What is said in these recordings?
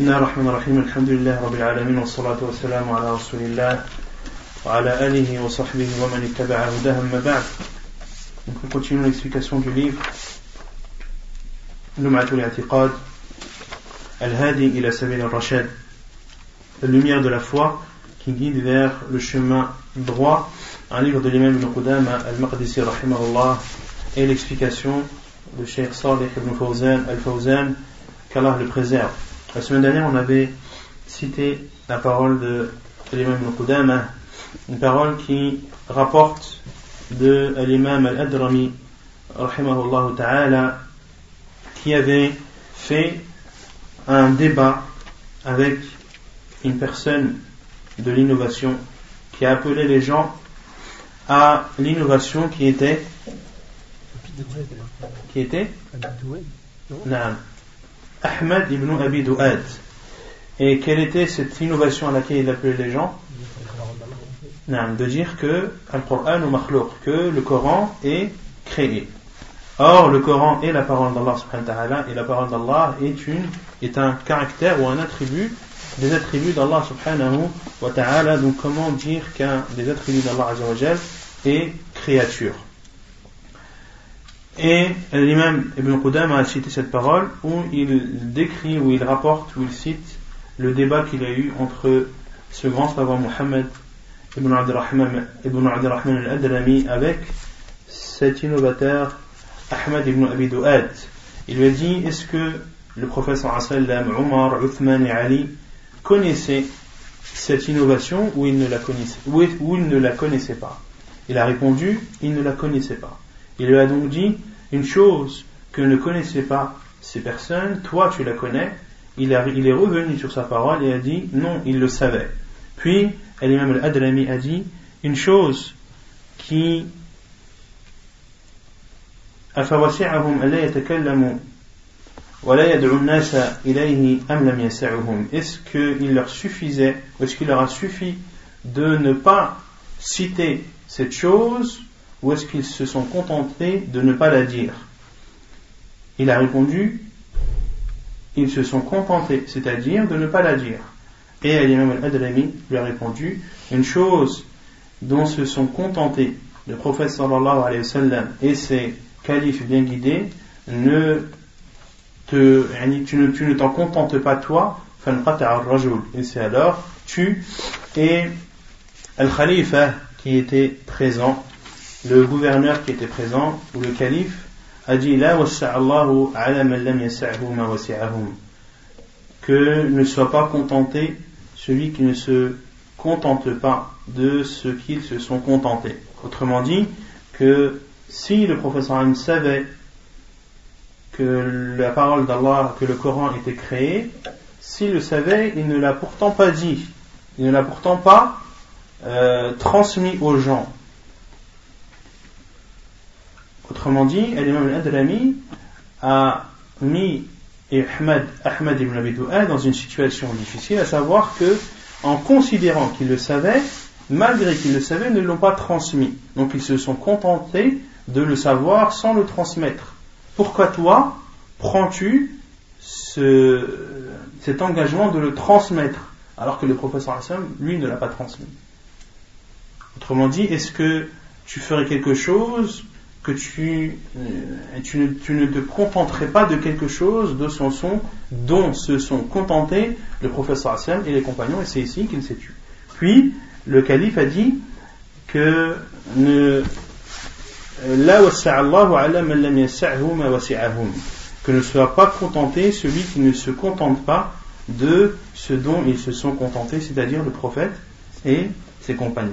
بسم الله الرحمن الرحيم الحمد لله رب العالمين والصلاة والسلام على رسول الله وعلى آله وصحبه ومن اتبع هداه ما بعد Donc on continue l'explication du livre لمعة الاعتقاد الهادي إلى سبيل الرشاد La lumière de la foi qui guide vers le chemin droit un livre de l'imam Ibn Qudama al-Maqdisi rahimahullah et l'explication de Cheikh Salih ibn Fawzan al-Fawzan qu'Allah le préserve La semaine dernière, on avait cité la parole de l'imam al-Qudama, une parole qui rapporte de l'imam al-Adrami, ta'ala, qui avait fait un débat avec une personne de l'innovation qui a appelé les gens à l'innovation qui était qui était? Ahmed ibn Abi Douad. Et quelle était cette innovation à laquelle il appelait les gens De dire que Al-Qur'an ou que le Coran est créé. Or, le Coran est la parole d'Allah et la parole d'Allah est un caractère ou un attribut des attributs d'Allah subhanahu wa ta'ala. Donc, comment dire qu'un des attributs d'Allah est créature? Et l'imam Ibn Qudam a cité cette parole où il décrit, où il rapporte, où il cite le débat qu'il a eu entre ce grand savant Muhammad Ibn Abdurrahman, Ibn al-Adrami avec cet innovateur Ahmad ibn Abi Du'ad. Il lui a dit Est-ce que le professeur sallam, Omar, Uthman et Ali connaissaient cette innovation ou ils ne la connaissaient, ou ils ne la connaissaient pas? Il a répondu Il ne la connaissait pas. Il lui a donc dit une chose que ne connaissaient pas ces personnes, toi tu la connais. Il, est revenu sur sa parole et a dit non, il le savait. Puis, l'imam al-Adrami a dit une chose qui est-ce qu'il leur suffisait, est-ce qu'il leur a suffi de ne pas citer cette chose ou est-ce qu'ils se sont contentés de ne pas la dire? Il a répondu ils se sont contentés, c'est-à-dire de ne pas la dire. Et l'imam al-Adrami lui a répondu une chose dont se sont contentés le prophète sallallahu alayhi wa et ses califes bien guidés, ne te, tu ne, tu ne t'en contentes pas toi, et c'est alors tu et al-Khalifa qui était présent le gouverneur qui était présent, ou le calife, a dit que ne soit pas contenté celui qui ne se contente pas de ce qu'ils se sont contentés. Autrement dit, que si le professeur savait que la parole d'Allah, que le Coran était créé, s'il le savait, il ne l'a pourtant pas dit, il ne l'a pourtant pas euh, transmis aux gens. Autrement dit, l'imam al-Adrami a mis Ahmad, Ahmad ibn Abi dans une situation difficile, à savoir que, en considérant qu'il le savait, malgré qu'il le savait, ne l'ont pas transmis. Donc ils se sont contentés de le savoir sans le transmettre. Pourquoi toi prends-tu cet engagement de le transmettre alors que le professeur Hassan, lui, ne l'a pas transmis? Autrement dit, est-ce que tu ferais quelque chose que tu, euh, tu, ne, te contenterais pas de quelque chose de son son dont se sont contentés le professeur Hassan et les compagnons, et c'est ici qu'il s'est tué. Puis, le calife a dit que ne, que ne soit pas contenté celui qui ne se contente pas de ce dont ils se sont contentés, c'est-à-dire le prophète et ses compagnons.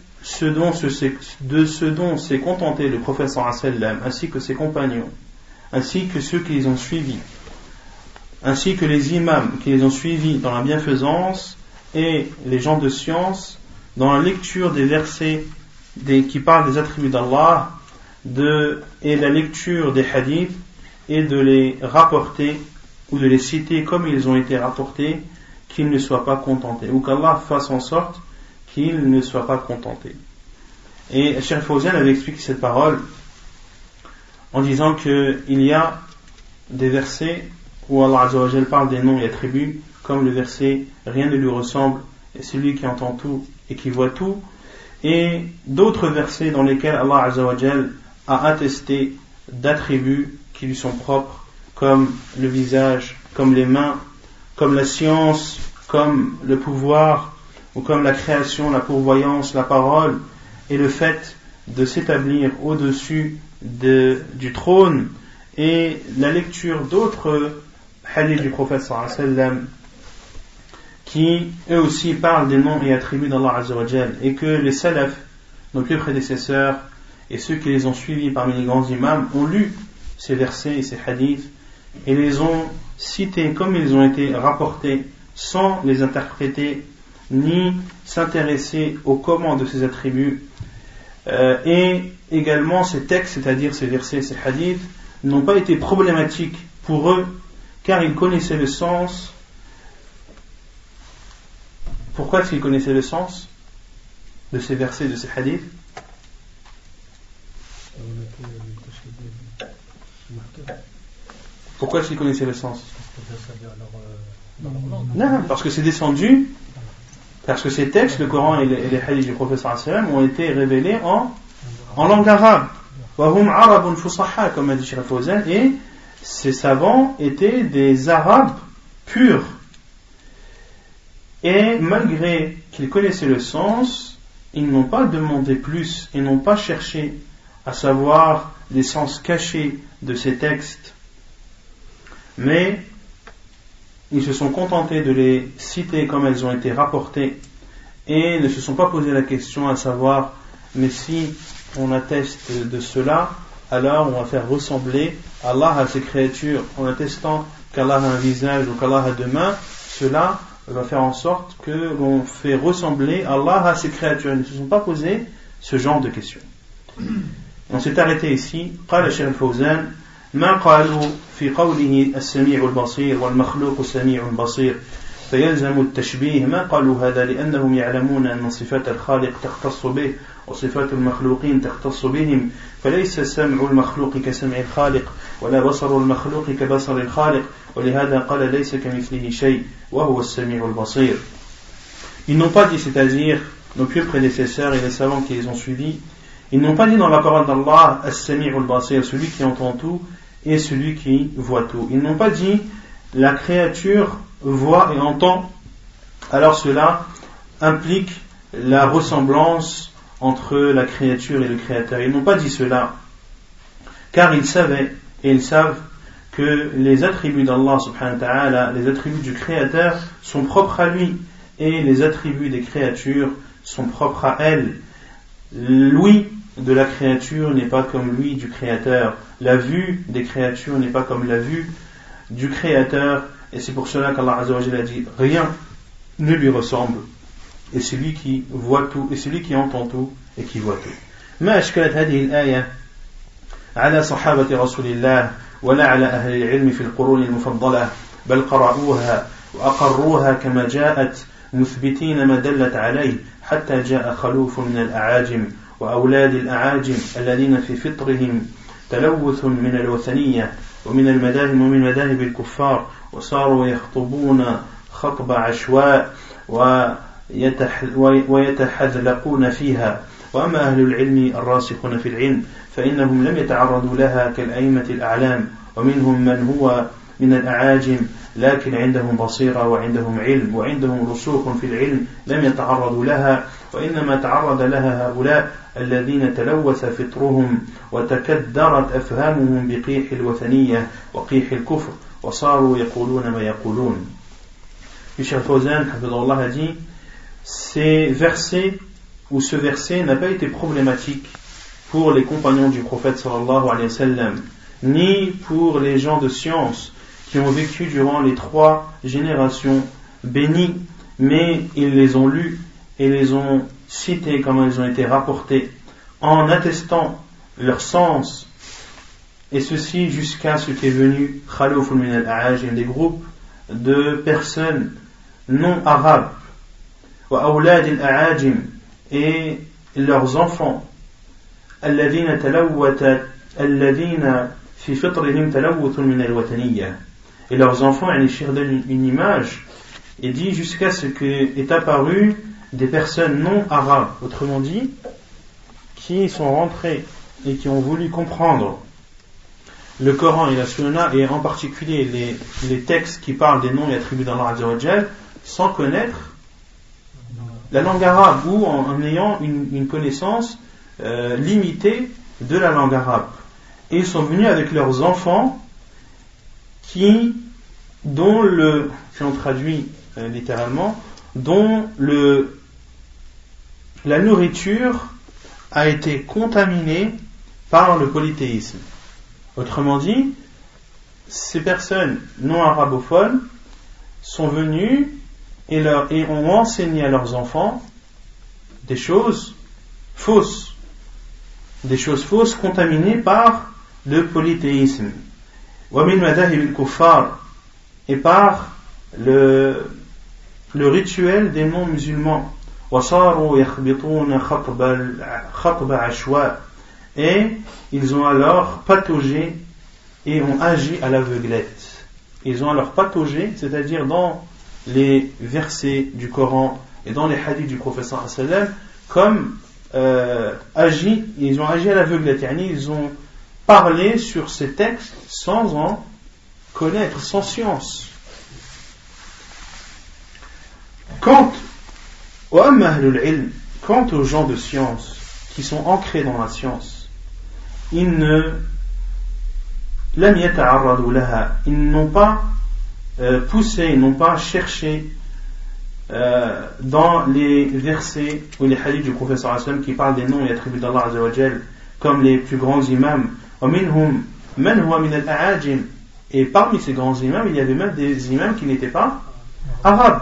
ce dont de ce dont s'est contenté le professeur sallam ainsi que ses compagnons ainsi que ceux qui les ont suivis, ainsi que les imams qui les ont suivis dans la bienfaisance et les gens de science dans la lecture des versets qui parlent des attributs d'Allah et la lecture des hadiths et de les rapporter ou de les citer comme ils ont été rapportés, qu'ils ne soient pas contentés, ou qu'Allah fasse en sorte qu'ils ne soient pas contentés. Et Cheikh Fawzan avait expliqué cette parole en disant qu'il y a des versets où Allah parle des noms et attributs, comme le verset Rien ne lui ressemble, et celui qui entend tout et qui voit tout, et d'autres versets dans lesquels Allah a attesté d'attributs qui lui sont propres, comme le visage, comme les mains, comme la science, comme le pouvoir, ou comme la création, la pourvoyance, la parole, et le fait de s'établir au-dessus du trône, et la lecture d'autres hadiths du prophète sallam qui eux aussi parlent des noms et attributs d'Allah et que les salafs, nos plus prédécesseurs, et ceux qui les ont suivis parmi les grands imams ont lu ces versets et ces hadiths et les ont cités comme ils ont été rapportés sans les interpréter ni s'intéresser au comment de ces attributs euh, et également ces textes, c'est-à-dire ces versets, ces hadiths, n'ont pas été problématiques pour eux car ils connaissaient le sens. Pourquoi est-ce qu'ils connaissaient le sens de ces versets, de ces hadiths? Pourquoi est-ce qu'ils connaissaient le sens? Non, parce que c'est descendu, parce que ces textes, le Coran et les, hadiths du professeur ont été révélés en, langue arabe. Comme a dit et ces savants étaient des arabes purs. Et malgré qu'ils connaissaient le sens, ils n'ont pas demandé plus et n'ont pas cherché à savoir les sens cachés de ces textes, mais ils se sont contentés de les citer comme elles ont été rapportées et ne se sont pas posé la question à savoir mais si on atteste de cela, alors on va faire ressembler Allah à ses créatures en attestant qu'Allah a un visage ou qu'Allah a deux mains, cela va faire en sorte que l'on fait ressembler Allah à ses créatures. Ils ne se sont pas posé ce genre de questions. On s'est arrêté ici. ما قالوا في قوله السميع البصير والمخلوق سميع بصير فيلزم التشبيه ما قالوا هذا لأنهم يعلمون أن صفات الخالق تختص به وصفات المخلوقين تختص بهم فليس سمع المخلوق كسمع الخالق ولا بصر المخلوق كبصر الخالق ولهذا قال ليس كمثله شيء وهو السميع البصير. Ils n'ont pas dit, c'est-à-dire nos pieux prédécesseurs et les savants qui les ont suivis, Ils n'ont pas dit dans la parole d'Allah As-Sami'ul Basir, celui qui entend tout et celui qui voit tout. Ils n'ont pas dit la créature voit et entend. Alors cela implique la ressemblance entre la créature et le créateur. Ils n'ont pas dit cela car ils savaient et ils savent que les attributs d'Allah subhanahu wa les attributs du créateur sont propres à lui et les attributs des créatures sont propres à elles. Lui de la créature n'est pas comme lui du créateur. La vue des créatures n'est pas comme la vue du créateur. Et c'est pour cela qu'Allah a dit rien ne lui ressemble. Et c'est lui qui voit tout, et c'est lui qui entend tout, et qui voit tout. ما أشكلت هذه الآية على صحابة رسول الله ولا على أهل العلم في القرون المفضلة بل قرأوها وأقروها كما جاءت مثبتين ما دلت عليه حتى جاء خلوف من الأعاجم وأولاد الأعاجم الذين في فطرهم تلوث من الوثنية ومن المذاهب ومن مذاهب الكفار وصاروا يخطبون خطب عشواء ويتحذلقون فيها. وأما أهل العلم الراسخون في العلم فإنهم لم يتعرضوا لها كالأئمة الأعلام ومنهم من هو من الأعاجم لكن عندهم بصيرة وعندهم علم وعندهم رسوخ في العلم لم يتعرضوا لها وإنما تعرض لها هؤلاء الذين تلوث فطرهم وتكدرت أفهامهم بقيح الوثنية وقيح الكفر وصاروا يقولون ما يقولون. Michel Fawzan, a dit ces versets ou ce verset n'a pas été problématique pour les compagnons du prophète sallallahu alayhi wa sallam ni pour les gens de science qui ont vécu durant les trois générations bénies, mais ils les ont lus et les ont cités comme ils ont été rapportés en attestant leur sens et ceci jusqu'à ce qu'est venu Khalouf min al des groupes de personnes non arabes et leurs enfants الذين تلوت الذين في فطرهم تلوث من الوثنية et leurs enfants ils donnent une image et dit jusqu'à ce qu'est apparu des personnes non arabes autrement dit qui sont rentrés et qui ont voulu comprendre le Coran et la Sunna et en particulier les, les textes qui parlent des noms et attributs d'Allah sans connaître la langue arabe ou en, ayant une, connaissance euh, limitée de la langue arabe. Et ils sont venus avec leurs enfants qui, dont le, si on traduit euh, littéralement, dont le, la nourriture a été contaminée par le polythéisme. Autrement dit, ces personnes non arabophones sont venues et, leur, et ont enseigné à leurs enfants des choses fausses, des choses fausses contaminées par le polythéisme. Et par le, le rituel des non-musulmans. Et ils ont alors pataugé et ont agi à l'aveuglette. Ils ont alors pataugé, c'est-à-dire dans les versets du Coran et dans les hadiths du professeur comme euh, agi, ils ont agi à l'aveuglette, ils ont parlé sur ces textes sans en connaître, sans science. Quant, aux gens de science qui sont ancrés dans la science, ils ne ils n'ont pas euh, poussé, ils n'ont pas cherché euh, dans les versets ou les hadiths du professeur Hassan qui parlent des noms et attributs d'Allah comme les plus grands imams. Et parmi ces grands imams, il y avait même des imams qui n'étaient pas arabes.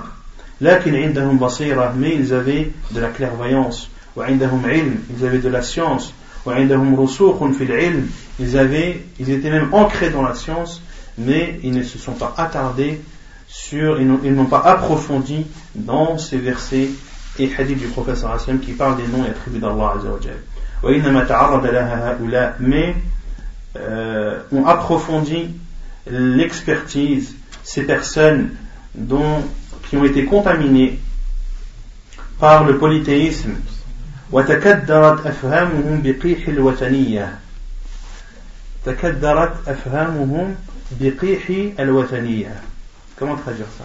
mais ils avaient de la clairvoyance, ils avaient de la science, ils avaient, ils étaient même ancrés dans la science, mais ils ne se sont pas attardés sur, ils n'ont pas approfondi dans ces versets et hadiths du Hassan qui parlent des noms et attributs d'Allah mais euh, ont approfondi l'expertise ces personnes dont, qui ont été contaminées par le polythéisme وتكدرت أفهامهم بقيح الوثنية تكدرت أفهامهم بقيح الوثنية comment traduire ça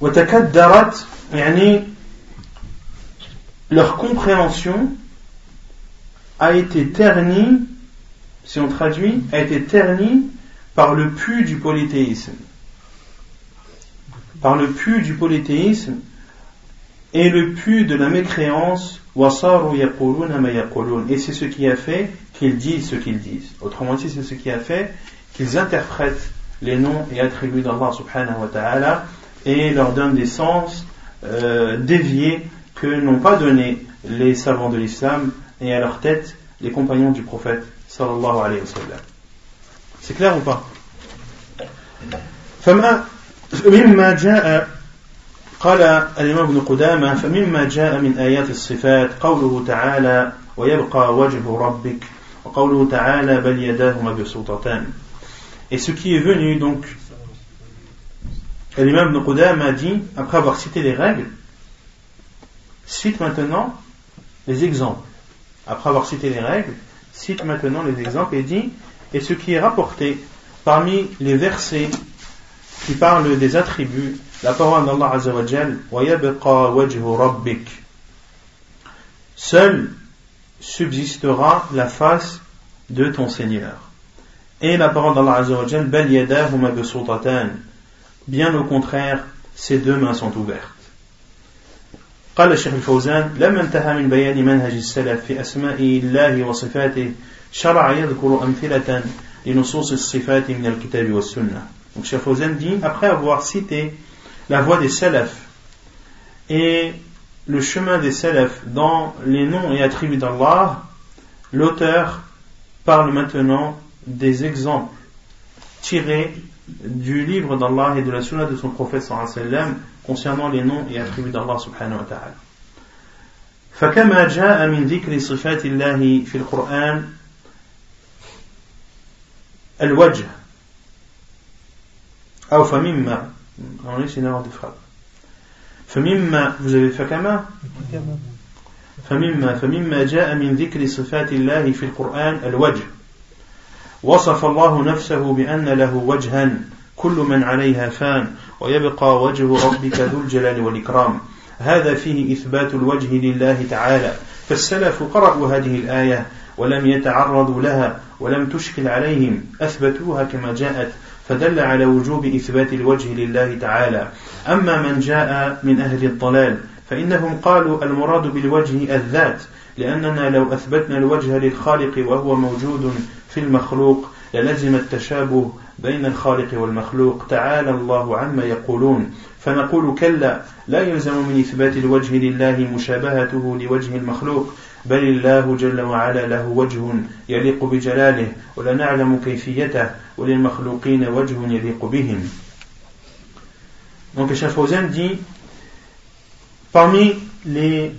وتكدرت يعني leur compréhension a été ternie si on traduit a été ternie par le pu du polythéisme. Par le pu du polythéisme et le pu de la mécréance et c'est ce qui a fait qu'ils disent ce qu'ils disent. Autrement dit c'est ce qui a fait qu'ils interprètent les noms et attributs d'Allah subhanahu wa ta'ala et leur donnent des sens euh, déviés que n'ont pas donné les savants de l'islam et à leur tête les compagnons du prophète sallallahu alayhi wa sallam c'est clair ou pas قال الإمام ابن قدامة فمما جاء من آيات الصفات قوله تعالى ويبقى وجه ربك وقوله تعالى بل يداه مبسوطتان Et ce qui est venu donc, l'imam Ibn Qudama dit, après avoir cité les règles, cite maintenant les exemples. Après avoir cité les règles, cite maintenant les exemples et dit, et ce qui est rapporté parmi les versets qui parlent des attributs la parole d'Allah Azzawajal, Seul subsistera la face de ton Seigneur. Et la parole d'Allah Azzawajal, Bien au contraire, ses deux mains sont ouvertes. قال الشيخ الفوزان لما انتهى من بيان منهج السلف في أسماء الله وصفاته شرع يذكر أمثلة لنصوص الصفات من الكتاب والسنة Donc Cheikh Fawzan dit, après avoir cité la voie des salafs et le chemin des salafs dans les noms et attributs d'Allah, l'auteur parle maintenant des exemples tirés du livre d'Allah et de la sunna de son prophète sallam concernant les noms et attributs d'Allah subhanahu wa ta'ala. فكما جاء من ذكر صفات الله في القرآن الوجه أو فمما فمما فكما فمما فمما جاء من ذكر صفات الله في القرآن الوجه وصف الله نفسه بأن له وجها كل من عليها فان ويبقى وجه ربك ذو الجلال والإكرام. هذا فيه إثبات الوجه لله تعالى. فالسلف قرأوا هذه الآية ولم يتعرضوا لها ولم تشكل عليهم. أثبتوها كما جاءت فدل على وجوب إثبات الوجه لله تعالى. أما من جاء من أهل الضلال فإنهم قالوا المراد بالوجه الذات لأننا لو أثبتنا الوجه للخالق وهو موجود في المخلوق للزم التشابه بين الخالق والمخلوق. تعالى الله عما يقولون. فنقول كلا لا يلزم من إثبات الوجه لله مشابهته لوجه المخلوق بل الله جل وعلا له وجه يليق بجلاله ولا نعلم كيفيته وللمخلوقين وجه يليق بهم. Donc Fawzan dit parmi les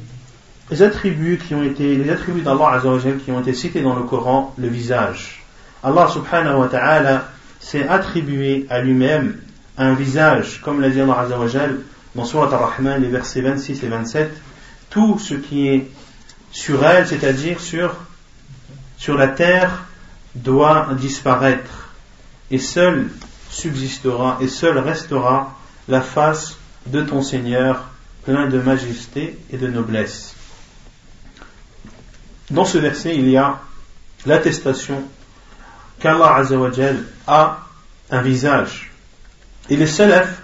attributs qui ont été les attributs d'Allah qui ont été cités dans le Coran le visage. Allah subhanahu wa ta'ala s'est attribué à lui-même un visage, comme l'a dit Allah Azzawajal dans Surat Ar-Rahman, les versets 26 et 27, tout ce qui est sur elle, c'est-à-dire sur, sur la terre, doit disparaître, et seul subsistera, et seul restera la face de ton Seigneur, plein de majesté et de noblesse. Dans ce verset, il y a l'attestation qu'Allah Azzawajal a un visage. Et les salafs,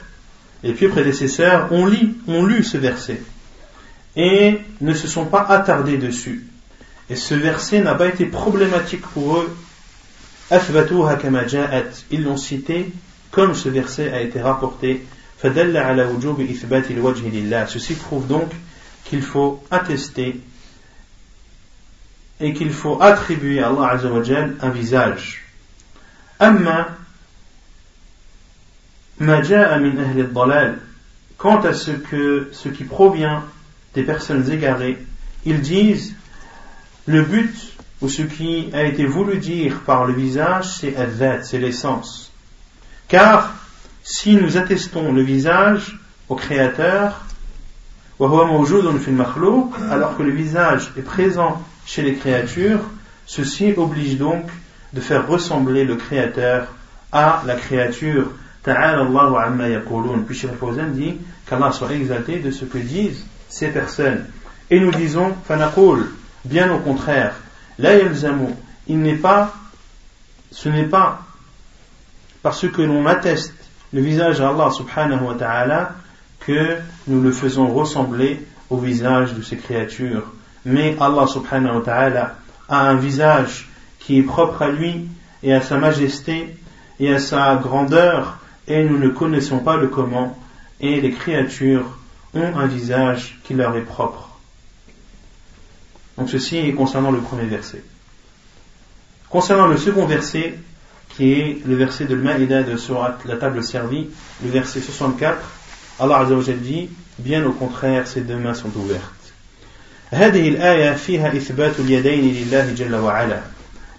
les pieux prédécesseurs, ont lu, ont lu ce verset et ne se sont pas attardés dessus. Et ce verset n'a pas été problématique pour eux. Ils l'ont cité comme ce verset a été rapporté. Ceci prouve donc qu'il faut attester et qu'il faut attribuer à Allah un visage. أما ما جاء من أهل الضلال quant à ce que ce qui provient des personnes égarées ils disent le but ou ce qui a été voulu dire par le visage c'est al c'est l'essence car si nous attestons le visage au créateur alors que le visage est présent chez les créatures ceci oblige donc de faire ressembler le créateur à la créature. Puis Cheikh Fawzan dit qu'Allah soit exalté de ce que disent ces personnes. Et nous disons, fanaqul, bien au contraire, il n'est pas, ce n'est pas parce que l'on atteste le visage d'Allah subhanahu wa ta'ala que nous le faisons ressembler au visage de ces créatures. Mais Allah subhanahu wa ta'ala a un visage qui est propre à lui et à sa majesté et à sa grandeur, et nous ne connaissons pas le comment, et les créatures ont un visage qui leur est propre. Donc ceci est concernant le premier verset. Concernant le second verset, qui est le verset de l'Maïda de Surat, la table servie, le verset 64, Allah Azza dit, bien au contraire, ses deux mains sont ouvertes. هذه الآية فيها إثبات اليدين لله جل وعلا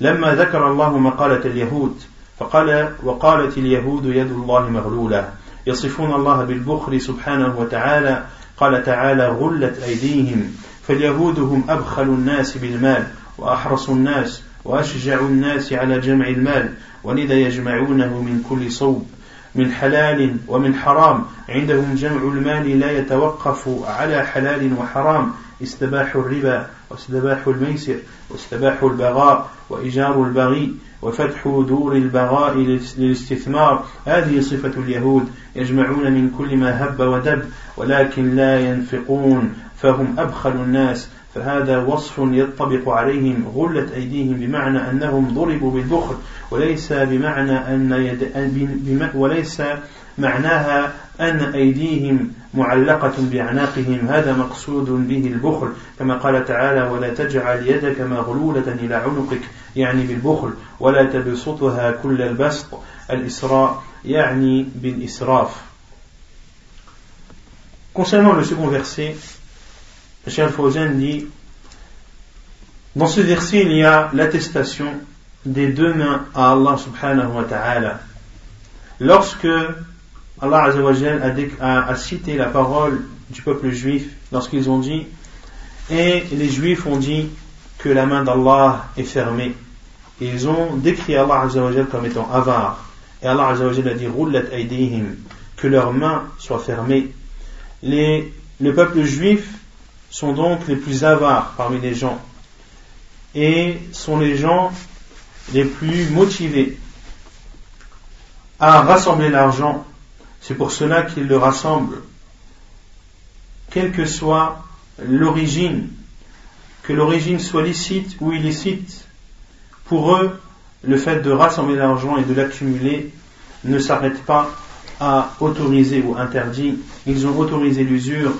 لما ذكر الله مقالة اليهود فقال وقالت اليهود يد الله مغلولة يصفون الله بالبخل سبحانه وتعالى قال تعالى غلت أيديهم فاليهود هم أبخل الناس بالمال وأحرص الناس وأشجع الناس على جمع المال ولذا يجمعونه من كل صوب من حلال ومن حرام عندهم جمع المال لا يتوقف على حلال وحرام استباح الربا واستباح الميسر واستباح البغاء وإيجار البغي وفتح دور البغاء للاستثمار. هذه صفة اليهود يجمعون من كل ما هب ودب ولكن لا ينفقون فهم أبخل الناس. فهذا وصف يطبق عليهم غلت أيديهم بمعنى أنهم ضربوا بالبخل وليس بمعنى أن يد وليس معناها أن أيديهم معلقة بأعناقهم هذا مقصود به البخل كما قال تعالى ولا تجعل يدك مغلولة إلى عنقك يعني بالبخل ولا تبسطها كل البسط الإسراء يعني بالإسراف Concernant le second verset, Cheikh Fawzan dit Dans ce verset, il y a l'attestation des deux mains à Allah subhanahu wa ta'ala. Lorsque Allah a, a, cité la parole du peuple juif, lorsqu'ils ont dit, et les juifs ont dit que la main d'Allah est fermée. Et ils ont décrit Allah comme étant avare. Et Allah a dit, que leurs mains soient fermées. Les, le peuple juif sont donc les plus avares parmi les gens et sont les gens les plus motivés à rassembler l'argent. C'est pour cela qu'ils le rassemblent, quelle que soit l'origine, que l'origine soit licite ou illicite. Pour eux, le fait de rassembler l'argent et de l'accumuler ne s'arrête pas à autoriser ou interdire. Ils ont autorisé l'usure,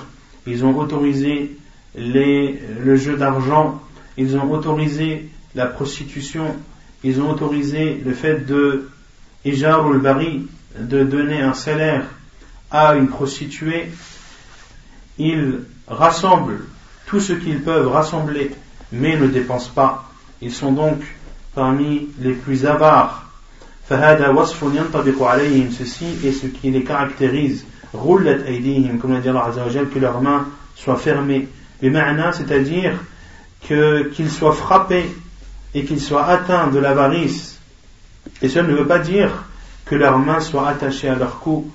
ils ont autorisé le jeu d'argent, ils ont autorisé la prostitution, ils ont autorisé le fait de de donner un salaire à une prostituée. Ils rassemblent tout ce qu'ils peuvent rassembler, mais ne dépensent pas. Ils sont donc parmi les plus avares. ceci est ce qui les caractérise. comme l'a dit Allah que leurs mains soient fermées c'est-à-dire qu'ils soient frappés et qu'ils soient atteints de l'avarice. Et cela ne veut pas dire que leurs mains soient attachées à leur cou,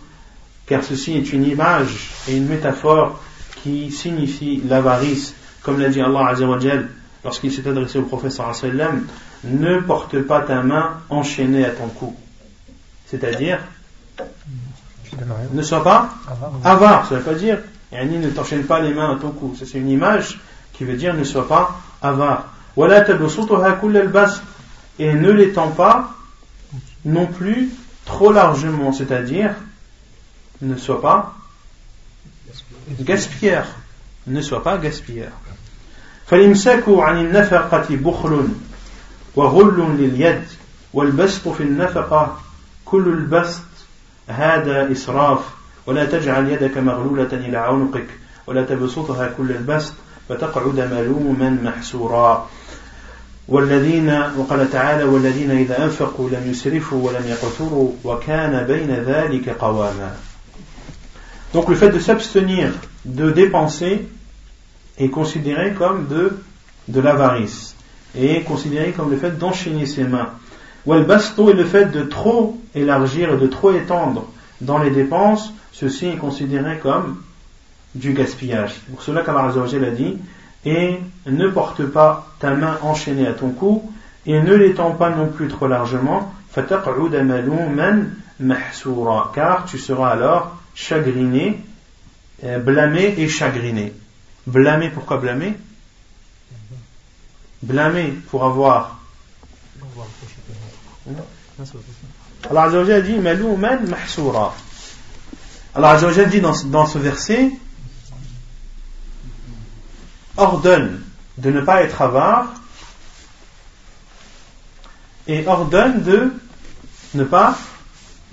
car ceci est une image et une métaphore qui signifie l'avarice. Comme l'a dit Allah Azzawajal lorsqu'il s'est adressé au prophète sallam, ne porte pas ta main enchaînée à ton cou. C'est-à-dire, ne sois pas avare, ça ne veut pas dire Yani ne t'enchaîne pas les mains à ton cou. C'est une image qui veut dire ne sois pas avare. Et ne l'étend pas non plus trop largement, c'est-à-dire ne sois pas gaspilleur. Ne sois pas gaspilleur. فالإمساك عن النفقة بخل وغل لليد والبسط في النفقة كل البسط هذا إسراف ولا تجعل يدك مغلولة إلى عنقك ولا تبسطها كل البسط فتقعد ملوما محسورا والذين وقال تعالى والذين إذا أنفقوا لم يسرفوا ولم يقتروا وكان بين ذلك قواما Donc le fait de s'abstenir de dépenser est considéré comme de, de l'avarice et considéré comme le fait d'enchaîner ses mains. Ou le basto est le fait de trop élargir et de trop étendre dans les dépenses ceci est considéré comme du gaspillage. Pour cela qu'Allah a dit et ne porte pas ta main enchaînée à ton cou et ne l'étends pas non plus trop largement. car tu seras alors chagriné euh, blâmé et chagriné. Blâmé pourquoi blâmé? Blâmé pour avoir Allah a dit mahsoura alors Azzawajal dit dans ce verset ordonne de ne pas être avare et ordonne de ne pas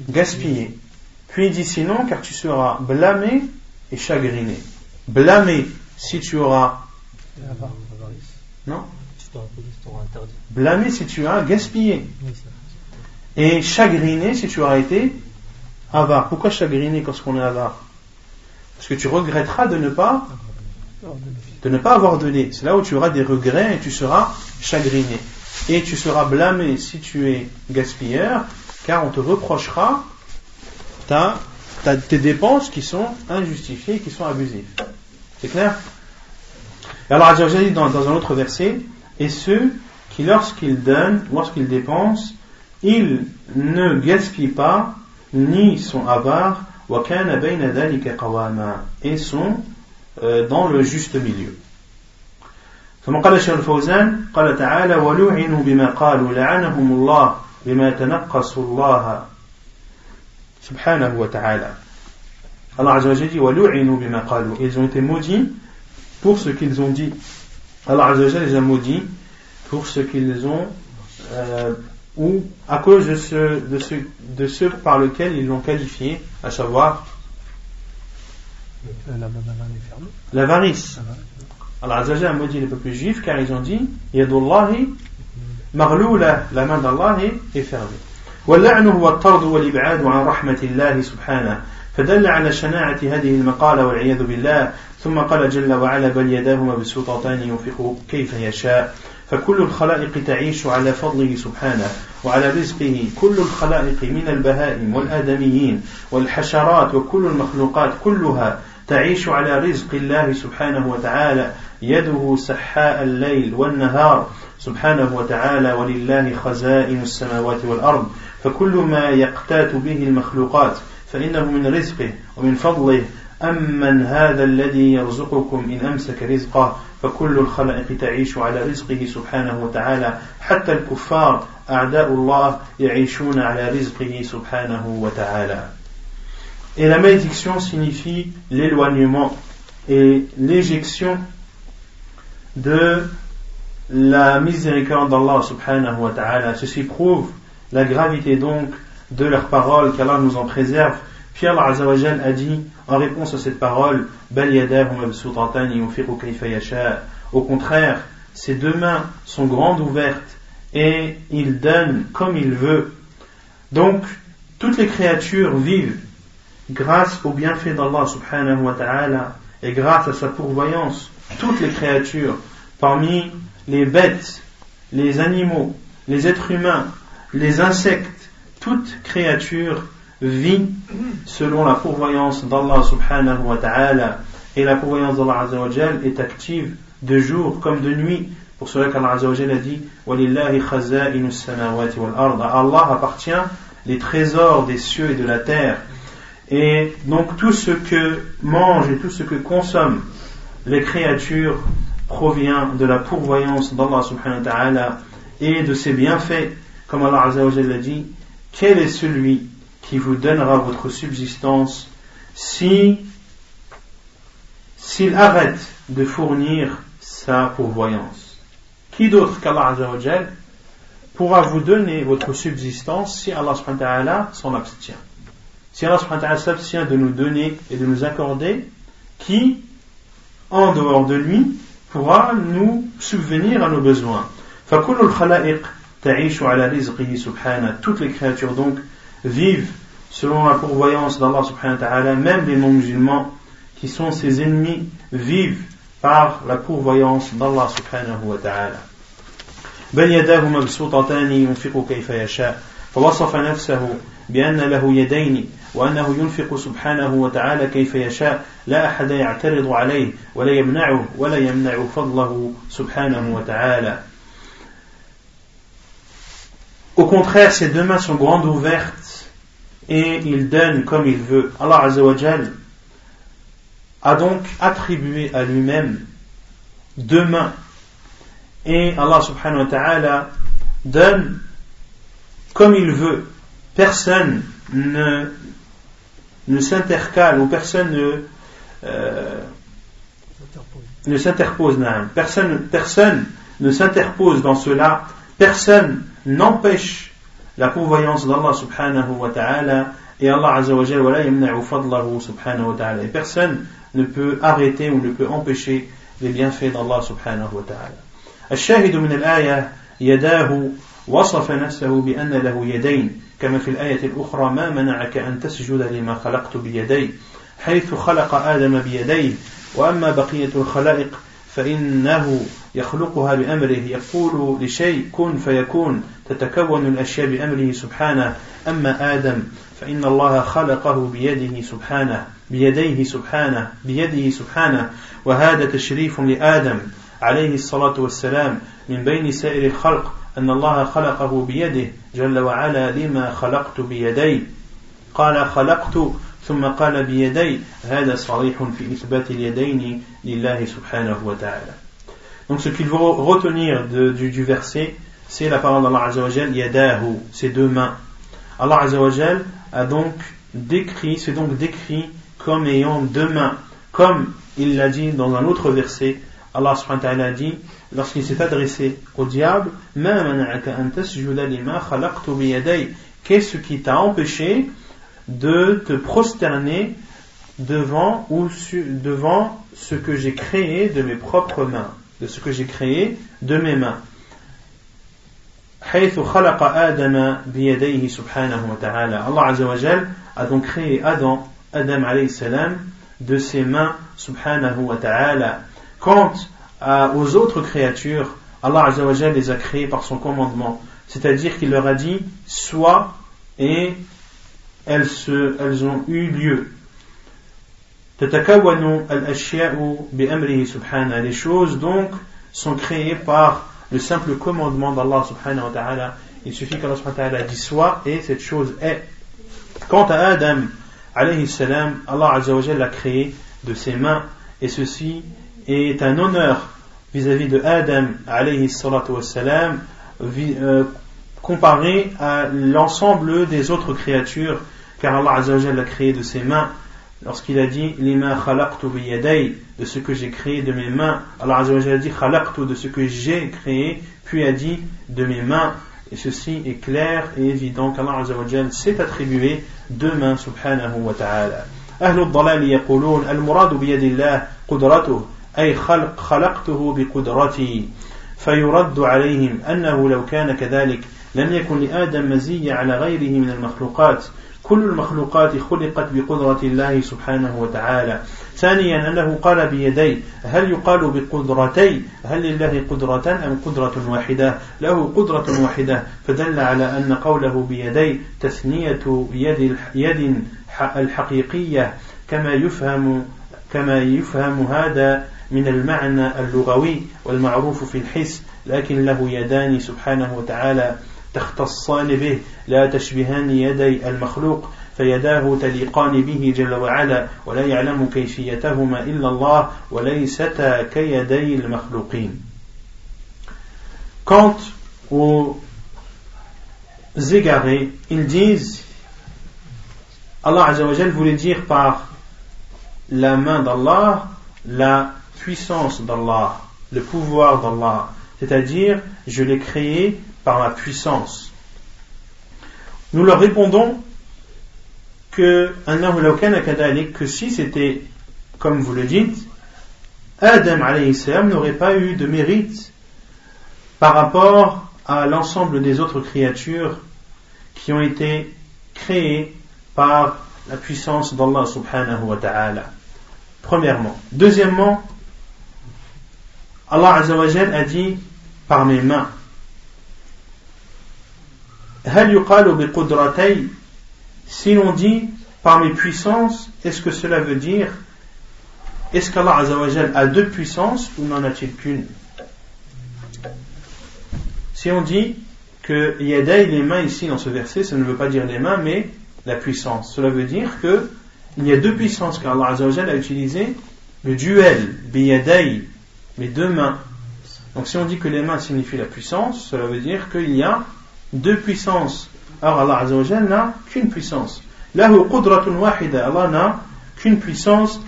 gaspiller. Puis il dit sinon car tu seras blâmé et chagriné. Blâmé si tu auras non blâmé si tu as gaspillé et chagriné si tu auras été avare. Pourquoi chagriner lorsqu'on est avare? Parce que tu regretteras de ne pas de ne pas avoir donné. C'est là où tu auras des regrets et tu seras chagriné. Et tu seras blâmé si tu es gaspilleur, car on te reprochera ta, tes dépenses qui sont injustifiées, qui sont abusives. C'est clair? Et Allah dit dans, dans un autre verset, et ceux qui lorsqu'ils donnent, lorsqu'ils dépensent, ils ne gaspillent pas, ni sont avares, et sont dans le juste milieu. ثم قال الشيخ الفوزان قال تعالى ولعنوا بما قالوا لعنهم الله بما تنقصوا الله سبحانه وتعالى Allah Azza wa dit ولعنوا بما قالوا ils ont été maudits pour ce qu'ils ont dit Allah Azza wa les a maudits pour ce qu'ils ont euh, ou à cause de ce, de, ce, de ce par lequel ils l'ont qualifié, à savoir l'avarice. Allah a maudit les peuples juifs car ils ont dit Yadullahi maghloula, la main d'Allah est fermée. واللعن هو الطرد والإبعاد عن رحمة الله سبحانه فدل على شناعة هذه المقالة والعياذ بالله ثم قال جل وعلا بل يداه مبسوطتان ينفق كيف يشاء فكل الخلائق تعيش على فضله سبحانه وعلى رزقه كل الخلائق من البهائم والآدميين والحشرات وكل المخلوقات كلها تعيش على رزق الله سبحانه وتعالى يده سحاء الليل والنهار سبحانه وتعالى ولله خزائن السماوات والأرض. فكل ما يقتات به المخلوقات فإنه من رزقه ومن فضله. أمن هذا الذي يرزقكم إن أمسك رزقه فكل الخلائق تعيش على رزقه سبحانه وتعالى. حتى الكفار أعداء الله يعيشون على رزقه سبحانه وتعالى. Et la malédiction signifie l'éloignement et l'éjection de la miséricorde d'Allah subhanahu wa ta'ala. Ceci prouve la gravité donc de leurs paroles, qu'Allah nous en préserve Puis Allah a dit en réponse à cette parole Au contraire, ses deux mains sont grandes ouvertes et il donne comme il veut. Donc, toutes les créatures vivent grâce au bienfait d'Allah subhanahu wa ta'ala et grâce à sa pourvoyance. Toutes les créatures, parmi les bêtes, les animaux, les êtres humains, les insectes, toutes créatures vit selon la pourvoyance d'Allah subhanahu wa ta'ala. Et la pourvoyance d'Allah azza wa est active de jour comme de nuit. Pour cela qu'Allah azza wa a dit samawati wal ard à Allah appartient les trésors des cieux et de la terre et donc tout ce que mange et tout ce que consomment les créatures provient de la pourvoyance d'Allah subhanahu wa ta'ala et de ses bienfaits comme Allah wa a dit quel est celui qui vous donnera votre subsistance si s'il arrête de fournir sa pourvoyance? Qui d'autre qu'Allah pourra vous donner votre subsistance si Allah s'en abstient? Si Allah s'abstient de nous donner et de nous accorder, qui, en dehors de lui, pourra nous subvenir à nos besoins. Toutes les créatures donc vivent selon la pourvoyance d'Allah subhanahu wa ta'ala, même les non-musulmans qui sont ses ennemis vivent par la pourvoyance d'Allah subhanahu wa ta'ala. بل يداه مبسوطتان ينفق كيف يشاء فوصف نفسه بأن له يدين وأنه ينفق سبحانه وتعالى كيف يشاء لا أحد يعترض عليه ولا يمنعه ولا يمنع فضله سبحانه وتعالى Au contraire, ses deux mains sont grandes ouvertes et il donne comme il veut. Allah Azzawajal a donc attribué à lui-même deux mains et Allah subhanahu wa ta'ala donne comme il veut. Personne ne, ne s'intercale ou personne ne, euh, ne s'interpose. Personne, personne ne s'interpose dans cela. Personne n'empêche la pourvoyance d'Allah subhanahu wa ta'ala et Allah azza wa jalla subhanahu wa ta'ala et personne ne peut arrêter ou ne peut empêcher les bienfaits d'Allah subhanahu wa ta'ala الشاهد من الآية يداه وصف نفسه بأن له يدين كما في الآية الأخرى ما منعك أن تسجد لما خلقت بيدي؟ حيث خلق آدم بيديه. وأما بقية الخلائق فإنه يخلقها بأمره. يقول لشيء كن فيكون تتكون الأشياء بأمره سبحانه. أما آدم فإن الله خلقه بيده سبحانه بيديه سبحانه بيده سبحانه. وهذا تشريف لآدم عليه الصلاة والسلام من بين سائر الخلق. أن الله خلقه بيده جل وعلا لما خلقت بيدي قال خلقت ثم قال بيدي هذا صريح في إثبات اليدين لله سبحانه وتعالى Donc ce qu'il faut retenir de, du, du verset, c'est la parole d'Allah Azzawajal, yadahu, ses deux mains. Allah Azzawajal a donc décrit, c'est donc décrit comme ayant deux mains. Comme il l'a dit dans un autre verset, Allah subhanahu wa ta'ala dit, lorsqu'il s'est adressé au diable, Qu'est-ce qui t'a empêché de te prosterner devant, ou devant ce que j'ai créé de mes propres mains, de ce que j'ai créé de mes mains? Allah a donc créé Adam, Adam alayhi salam, de ses mains subhanahu wa ta'ala. Quand aux autres créatures, Allah Azza wa les a créées par son commandement. C'est-à-dire qu'il leur a dit, sois, et elles, se, elles ont eu lieu. Les choses donc sont créées par le simple commandement d'Allah subhanahu wa ta'ala. Il suffit qu'Allah subhanahu wa ta'ala dit soit et cette chose est. Quant à Adam alayhi salam, Allah azza wa l'a créé de ses mains et ceci est un honneur vis-à-vis de Adam alayhi salatu wa salam, euh, comparé à l'ensemble des autres créatures car Allah azza wa l'a créé de ses mains lorsqu'il a dit lima khalaqtu biyaday de ce que j'ai créé de mes mains Allah azza wa a dit khalaqtu de ce que j'ai créé puis a dit de mes mains et ceci est clair et évident qu'Allah azza wa s'est attribué deux mains subhanahu wa ta'ala أهل الضلال يقولون المراد بيد الله قدرته أي خلق خلقته بقدرتي فيرد عليهم أنه لو كان كذلك لم يكن لآدم مزية على غيره من المخلوقات. كل المخلوقات خلقت بقدرة الله سبحانه وتعالى. ثانيا أنه قال بيدي هل يقال بقدرتي؟ هل لله قدرة أم قدرة واحدة؟ له قدرة واحدة فدل على أن قوله بيدي تثنية يد, يد الحقيقية كما يفهم كما يفهم هذا من المعنى اللغوي والمعروف في الحس لكن له يدان سبحانه وتعالى تختصان به. لا تشبهان يدي المخلوق فيداه تليقان به جل وعلا ولا يعلم كيفيتهما إلا الله وليستا كيدي المخلوقين. Quant aux égarés, ils disent Allah Azzawajal voulait dire par la main d'Allah la puissance d'Allah, le pouvoir d'Allah. C'est-à-dire, je l'ai créé par ma puissance. Nous leur répondons que que si c'était comme vous le dites, Adam n'aurait pas eu de mérite par rapport à l'ensemble des autres créatures qui ont été créées par la puissance d'Allah subhanahu wa ta'ala. Premièrement. Deuxièmement, Allah Azzawajal a dit par mes mains. Si l'on dit par mes puissances, est-ce que cela veut dire est-ce qu'Allah a deux puissances ou n'en a-t-il qu'une? Si on dit que Yaday, les mains ici dans ce verset, ça ne veut pas dire les mains, mais la puissance. Cela veut dire que il y a deux puissances qu'Allah Azzawajal a utilisé le duel, Biyaday, mes deux mains. Donc si on dit que les mains signifient la puissance, cela veut dire qu'il y a deux puissances. Alors Allah Azzawajal n'a qu'une puissance. Lahu qudratun. Allah n'a qu'une puissance.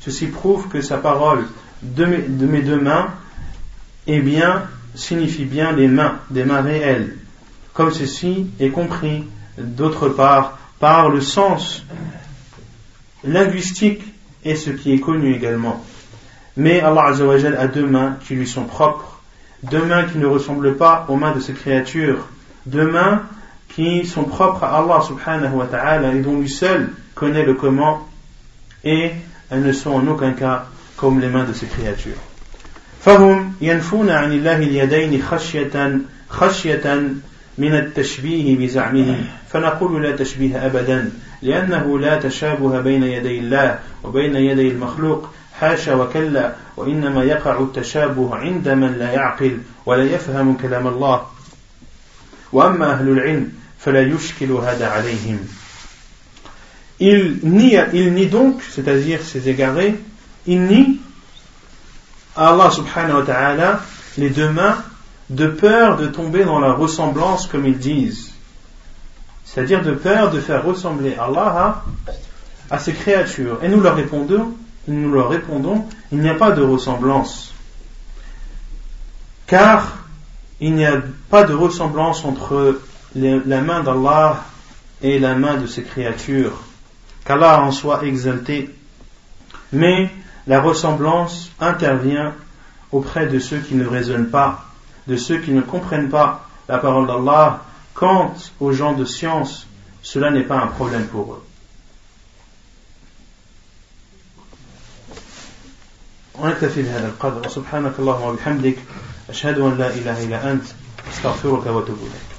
Ceci prouve que sa parole de mes, de mes deux mains eh bien, signifie bien les mains, des mains réelles. Comme ceci est compris d'autre part par le sens linguistique et ce qui est connu également. Mais Allah Azzawajal a deux mains qui lui sont propres, deux mains qui ne ressemblent pas aux mains de ses créatures, deux mains qui sont propres à Allah subhanahu wa ta'ala et dont lui seul connaît le comment et elles ne sont en aucun cas comme les mains de ses créatures. فهم ينفون عن الله اليدين خشية خشية من التشبيه بزعمه فنقول لا تشبيه أبدا لأنه لا تشابه بين يدي الله وبين يدي المخلوق حاشا وكلا وإنما يقع التشابه عند من لا يعقل ولا يفهم كلام الله وأما أهل العلم فلا يشكل هذا عليهم Il nie, il nie donc, c'est-à-dire ces égarés, il nie Allah subhanahu wa ta'ala les deux mains de peur de tomber dans la ressemblance comme ils disent. C'est-à-dire de peur de faire ressembler Allah à, à ses créatures. Et nous leur répondons, nous leur répondons, il n'y a pas de ressemblance. Car il n'y a pas de ressemblance entre la main d'Allah et la main de ses créatures. Qu'Allah en soit exalté. Mais la ressemblance intervient auprès de ceux qui ne raisonnent pas, de ceux qui ne comprennent pas la parole d'Allah. Quant aux gens de science, cela n'est pas un problème pour eux. ونكتفي بهذا القدر. وسبحانك اللهم وبحمدك أشهد أن لا إله إلا أنت أستغفرك وأتوب إليك.